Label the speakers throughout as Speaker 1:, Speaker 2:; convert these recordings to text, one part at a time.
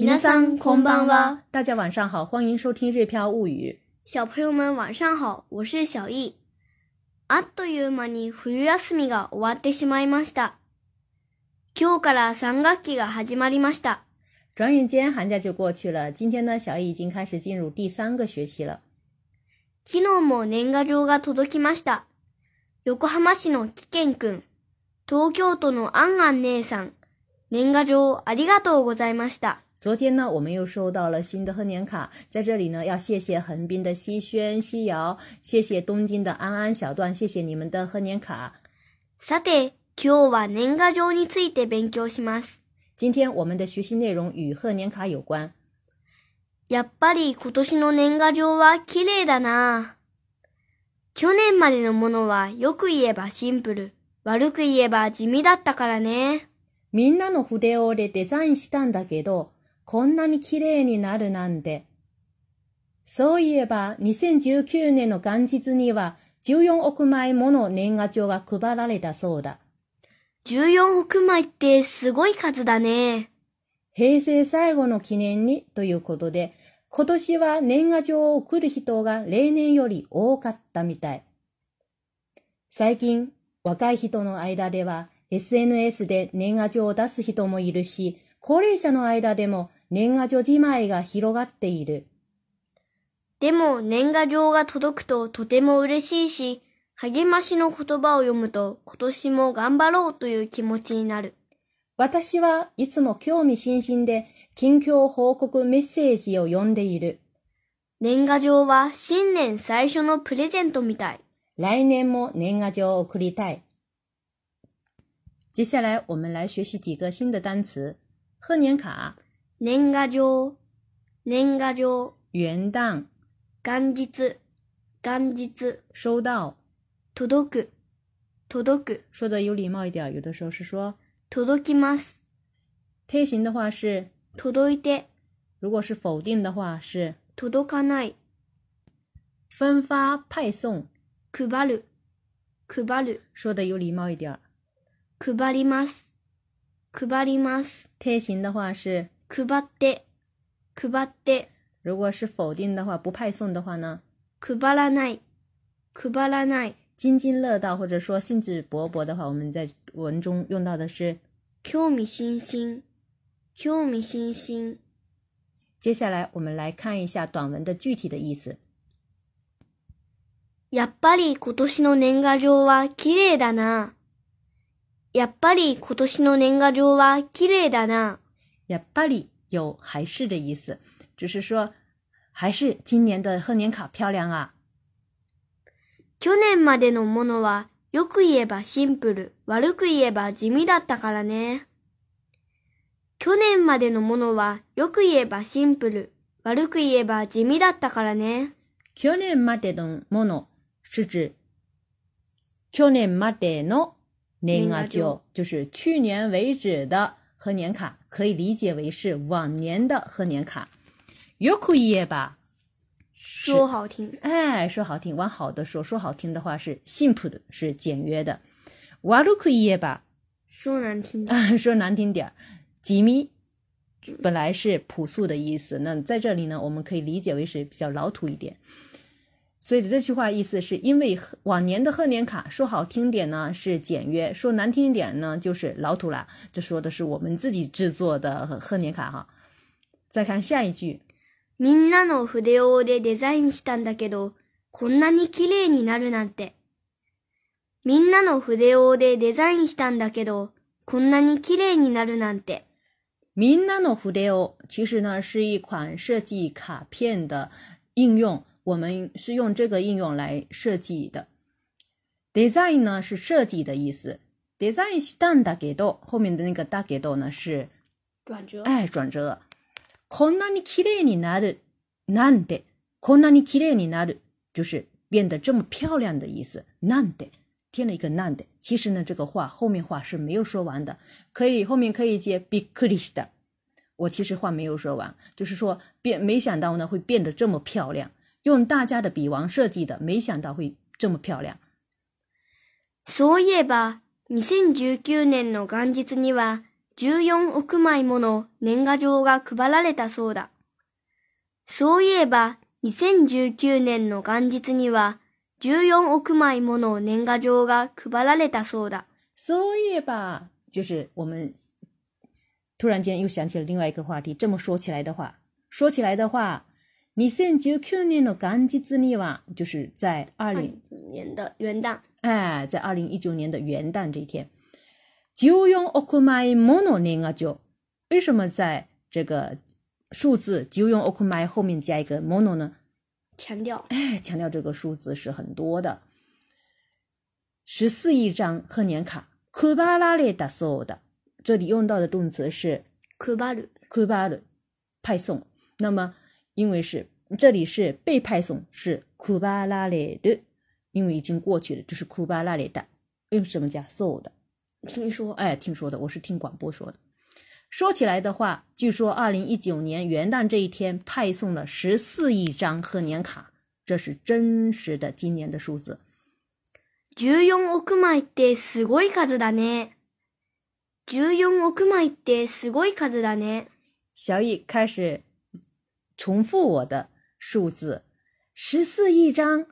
Speaker 1: 皆さんこんばんは。
Speaker 2: 大家晚上好，欢迎收听《日飘物语》。
Speaker 1: 小朋友们晚上好，我是小易。あっという間に冬休みが終わってしまいました。今日から3学期が始まりました。
Speaker 2: 转眼间寒假就过去了。今天呢，小易已经开始进入第三个学期了。
Speaker 1: 昨日も年賀状が届きました。横浜市のきけんくん、東京都のあんあん姉さん、年賀状ありがとうございました。
Speaker 2: 昨天呢，我们又收到了新的贺年卡，在这里呢，要谢谢横滨的西轩、西瑶，谢谢东京的安安小段，谢谢你们的贺年卡。
Speaker 1: さて、今日は年賀状について勉強します。
Speaker 2: 今天我们的学习内容与贺年卡有关。
Speaker 1: やっぱり今年の年賀状は綺麗だな。去年までのものはよく言えばシンプル、悪く言えば地味だったからね。
Speaker 2: みんなの筆を折れデザインしたんだけど、こんなに綺麗になるなんて。そういえば、2019年の元日には14億枚もの年賀状が配られたそうだ。
Speaker 1: 14億枚ってすごい数だね。
Speaker 2: 平成最後の記念にということで、今年は年賀状を送る人が例年より多かったみたい。最近、若い人の間では SNS で年賀状を出す人もいるし、高齢者の間でも年賀状じまいが広がっている。
Speaker 1: でも年賀状が届くととても嬉しいし、励ましの言葉を読むと今年も頑張ろうという気持ちになる。
Speaker 2: 私はいつも興味津々で近況報告メッセージを読んでいる。
Speaker 1: 年賀状は新年最初のプレゼントみたい。
Speaker 2: 来年も年賀状を送りたい。接下来我们来学习几个新的单词。贺年卡
Speaker 1: 年賀状、年賀状。
Speaker 2: 元旦、
Speaker 1: 元日、元日。
Speaker 2: 收到。
Speaker 1: 届く、届く。
Speaker 2: 说的有礼貌一点，有的时候是说
Speaker 1: 届きます。
Speaker 2: 贴形的话是，
Speaker 1: 届いて、
Speaker 2: 如果是否定的话是
Speaker 1: 届かない。
Speaker 2: 分发派送，
Speaker 1: 配る、配る。
Speaker 2: 说的有礼貌一点。
Speaker 1: 配ります、配ります。
Speaker 2: 贴形的话是
Speaker 1: 配って、配って。
Speaker 2: 如果是否定的话，不派送的话呢？
Speaker 1: 配らない、配らない。
Speaker 2: 津津乐道或者说兴致勃勃的话，我们在文中用到的是
Speaker 1: 興味津々、興味津々。
Speaker 2: 接下来我们来看一下短文的具体的意思。
Speaker 1: やっぱり今年の年賀状は綺麗だな。やっぱり今年の年賀状は綺麗だな。
Speaker 2: やっぱり有还是的意思，只是说还是今年的贺年卡漂亮啊。
Speaker 1: 去年までのものはよく言えばシンプル、悪く言えば地味だったからね。去年までのものはよく言えばシンプル、悪く言えば地味だったからね。
Speaker 2: 去年までのもの是指去年までの年賀
Speaker 1: 状，
Speaker 2: 就是去年为止的贺年卡。可以理解为是往年的贺年卡，yoku y 吧，
Speaker 1: 说好听，
Speaker 2: 哎，说好听，往好的说，说好听的话是信朴的，是简约的，walu ku 吧，
Speaker 1: 说难听，
Speaker 2: 说难听点儿吉米本来是朴素的意思，那在这里呢，我们可以理解为是比较老土一点。所以这句话意思是因为往年的贺年卡说好听点呢是简约，说难听一点呢就是老土了。这说的是我们自己制作的贺年卡哈。再看下一句，
Speaker 1: みんなの筆をでデザインしたんだけどこんなに綺麗になるなんて。みんなの筆をでデザインしたんだけどこんなに綺麗になるなんて。
Speaker 2: みんなの筆を其实呢是一款设计卡片的应用。我们是用这个应用来设计的。Design 呢是设计的意思。Design 是大的街道，后面的那个大街道呢是
Speaker 1: 转折。
Speaker 2: 哎，转折。Konani kire ni nade nande，Konani kire ni nade 就是变得这么漂亮的意思。Nande 添了一个 nande，其实呢这个话后面话是没有说完的，可以后面可以接 bikurista。我其实话没有说完，就是说变没想到呢会变得这么漂亮。用大家的笔王设计的，没想到会这么漂亮。
Speaker 1: そういえば、2019年の元日には14億枚もの年賀状が配られたそうだ。そういえば、2019年の元日には14億枚もの年賀状が配られたそうだ。
Speaker 2: そういえば，就是我们突然间又想起了另外一个话题。这么说起来的话，说起来的话。你现就9年の感恩节之哇，就是在二零
Speaker 1: 年的元旦。
Speaker 2: 哎，在二零一九年的元旦这一天，就用 o k mai mono 年啊就。为什么在这个数字就用 o k mai 后面加一个 mono 呢？
Speaker 1: 强调。
Speaker 2: 哎，强调这个数字是很多的，十四亿张贺年卡。kubala l daso 的，这里用到的动词是 kubala，kubala 派送。那么因为是这里是被派送，是库巴拉里的，因为已经过去了，就是库巴拉里的。为什么加 so 的？
Speaker 1: 听说，
Speaker 2: 哎，听说的，我是听广播说的。说起来的话，据说二零一九年元旦这一天派送了十四亿张贺年卡，这是真实的今年的数字。
Speaker 1: 十四億枚ってすごい数だね。十四億枚ってすごい数だね。
Speaker 2: 小易开始。重复我的数字。十四亿张，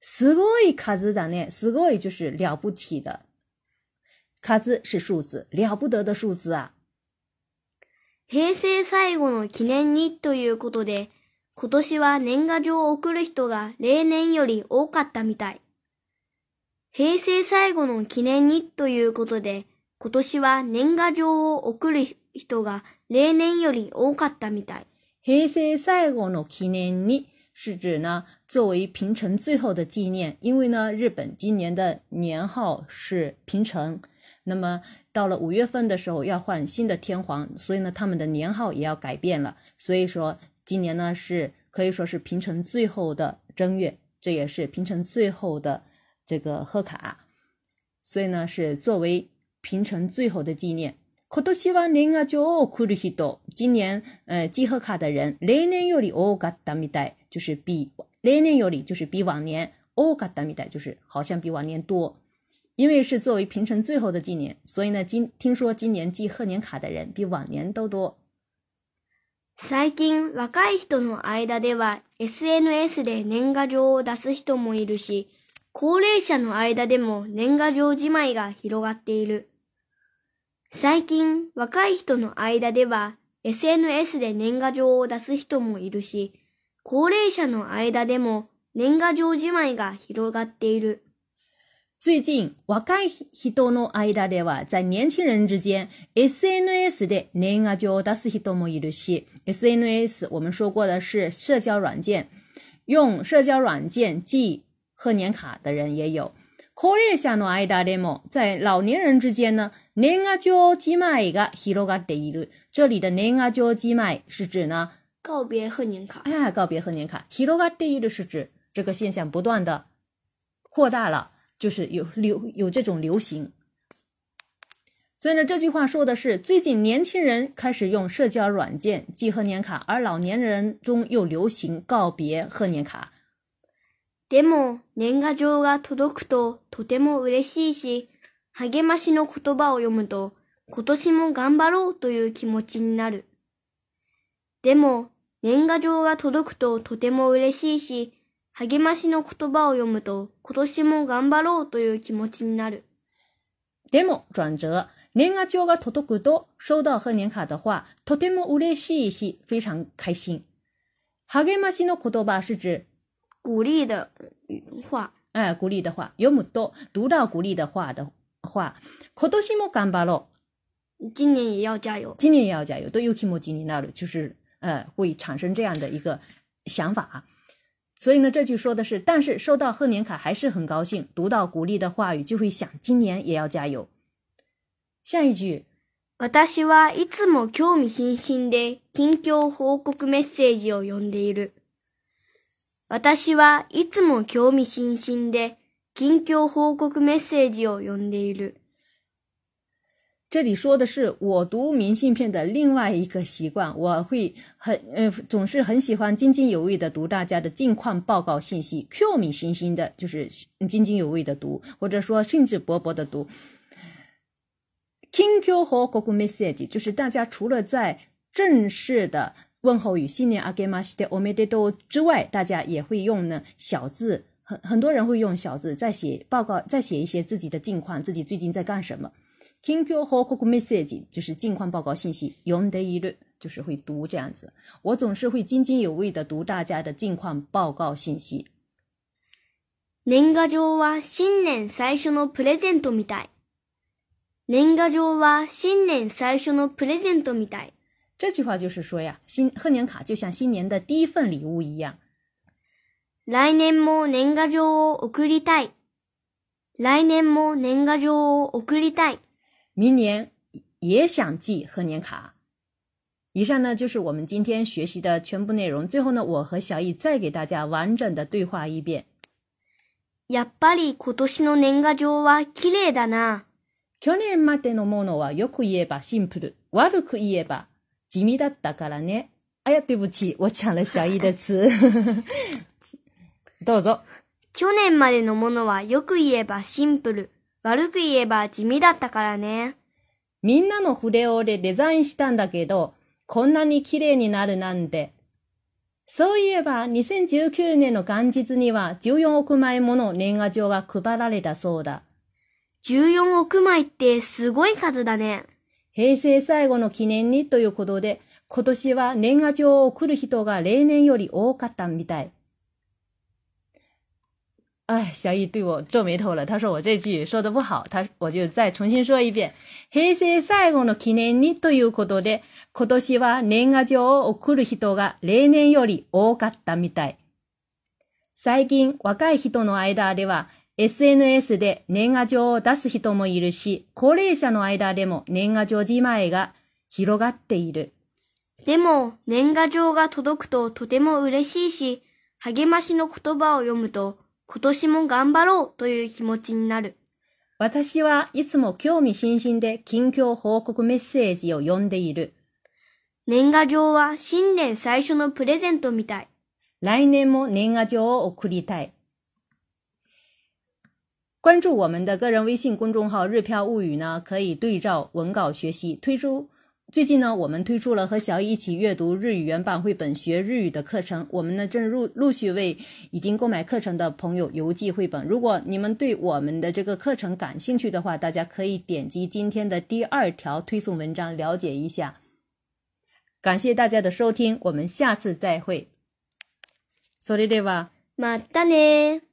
Speaker 2: すごい数だね。すごい就是了不起的。数是数字，了不得的数字啊。
Speaker 1: 平成最後の記念にということで、今年は年賀状を送る人が例年より多かったみたい。平成最後の記念にということで、今年は年賀状を送る人が例年より多かったみたい。
Speaker 2: 黑色赛奥诺基年历是指呢，作为平成最后的纪念，因为呢，日本今年的年号是平成，那么到了五月份的时候要换新的天皇，所以呢，他们的年号也要改变了。所以说，今年呢是可以说是平成最后的正月，这也是平成最后的这个贺卡，所以呢是作为平成最后的纪念。今年，呃，寄贺卡的人年年有理，欧嘎达米代就是比年年有理就是比往年欧嘎达米代就是好像比往年多，因为是作为平成最后的纪年，所以呢，今听说今年寄贺年卡的人比往年都多。
Speaker 1: 最近，若い人の間では SNS で年賀状を出す人もいるし、高齢者の間でも年賀状自体が広がっている。最近，若い人の間では SNS で年賀状を出す人もいるし、高齢者の間でも年賀状じまいが広がっている。
Speaker 2: 最近、若い人の間では、在年轻人之间，SNS で年賀状を出す人もいるし，SNS 我们说过的是社交软件，用社交软件寄贺年卡的人也有。活跃下的爱达联盟，在老年人之间呢？年阿交寄卖一个希罗噶第一路，这里的年阿交寄卖是指呢？
Speaker 1: 告别贺年卡，
Speaker 2: 哎，告别贺年卡。希罗噶第一路是指这个现象不断的扩大了，就是有流有这种流行。所以呢，这句话说的是，最近年轻人开始用社交软件寄贺年卡，而老年人中又流行告别贺年卡。
Speaker 1: でも、年賀状が届くととても嬉しいし、励ましの言葉を読むと、今年も頑張ろうという気持ちになる。でも、年賀状が届くととても嬉しいし、励ましの言葉を読むと、今年も頑張ろうという気持ちになる。
Speaker 2: でも、转折。年賀状が届くと、收到贺年卡的话、とても嬉しいし、非常开心。励ましの言葉是指
Speaker 1: 鼓励的话，
Speaker 2: 哎，鼓励的话有么多。读到鼓励的话的话，可多希望干巴
Speaker 1: 了。今年也要加油，
Speaker 2: 今年也要加油。对，尤其么今年那路就是，呃，会产生这样的一个想法所以呢，这句说的是，但是收到贺年卡还是很高兴。读到鼓励的话语，就会想今年也要加油。下一句，
Speaker 1: 我大希望いつも興味津々で近況報告メッセージを読んでいる。私はいつも興味津々で近況報告メッセージを読んでいる。
Speaker 2: 这里说的是我读明信片的另外一个习惯，我会很呃总是很喜欢津津有味的读大家的近况报告信息。兴味津津的就是津津有味的读，或者说兴致勃勃的读。近况报告 message 就是大家除了在正式的。问候语新年アゲマシテオメデト之外，大家也会用呢小字，很很多人会用小字再写报告，再写一些自己的近况，自己最近在干什么。キン o ョホ message 就是近况报告信息。読んでい就是会读这样子。我总是会津津有味的读大家的近况报告信息。
Speaker 1: 年賀状は新年最初のプレゼントみたい。年賀状は新年最初のプレゼントみたい。
Speaker 2: 这句话就是说呀，新贺年卡就像新年的第一份礼物一样。
Speaker 1: 来年も年賀状を送りたい。来年も年賀状を送りたい。
Speaker 2: 明年也想寄贺年卡。以上呢就是我们今天学习的全部内容。最后呢，我和小易再给大家完整的对话一遍。
Speaker 1: やっぱり今年の年賀状は綺麗だな。
Speaker 2: 去年までのものはよく言えばシンプル、悪く言えば地味だったからね。あや、对不起。我し了小い的词。どうぞ。
Speaker 1: 去年までのものはよく言えばシンプル。悪く言えば地味だったからね。
Speaker 2: みんなのフレオでデザインしたんだけど、こんなに綺麗になるなんて。そういえば、2019年の元日には14億枚もの年賀状が配られたそうだ。
Speaker 1: 14億枚ってすごい数だね。
Speaker 2: 平成最後の記念にということで、今年は年賀状を送る人が例年より多かったみたい。哎，小易对我皱眉头了。他说我这句说的不好，他我就再重新说一遍。平成最後の記念にということで、今年は年賀状を送る人が例年より多かったみたい。最近、若い人の間では、SNS で年賀状を出す人もいるし、高齢者の間でも年賀状じまいが広がっている。
Speaker 1: でも、年賀状が届くととても嬉しいし、励ましの言葉を読むと、今年も頑張ろうという気持ちになる。
Speaker 2: 私はいつも興味津々で近況報告メッセージを読んでいる。
Speaker 1: 年賀状は新年最初のプレゼントみたい。
Speaker 2: 来年も年賀状を送りたい。关注我们的个人微信公众号“日漂物语”呢，可以对照文稿学习。推出最近呢，我们推出了和小以一起阅读日语原版绘本学日语的课程。我们呢正陆陆续为已经购买课程的朋友邮寄绘本。如果你们对我们的这个课程感兴趣的话，大家可以点击今天的第二条推送文章了解一下。感谢大家的收听，我们下次再会。それでは、
Speaker 1: またね。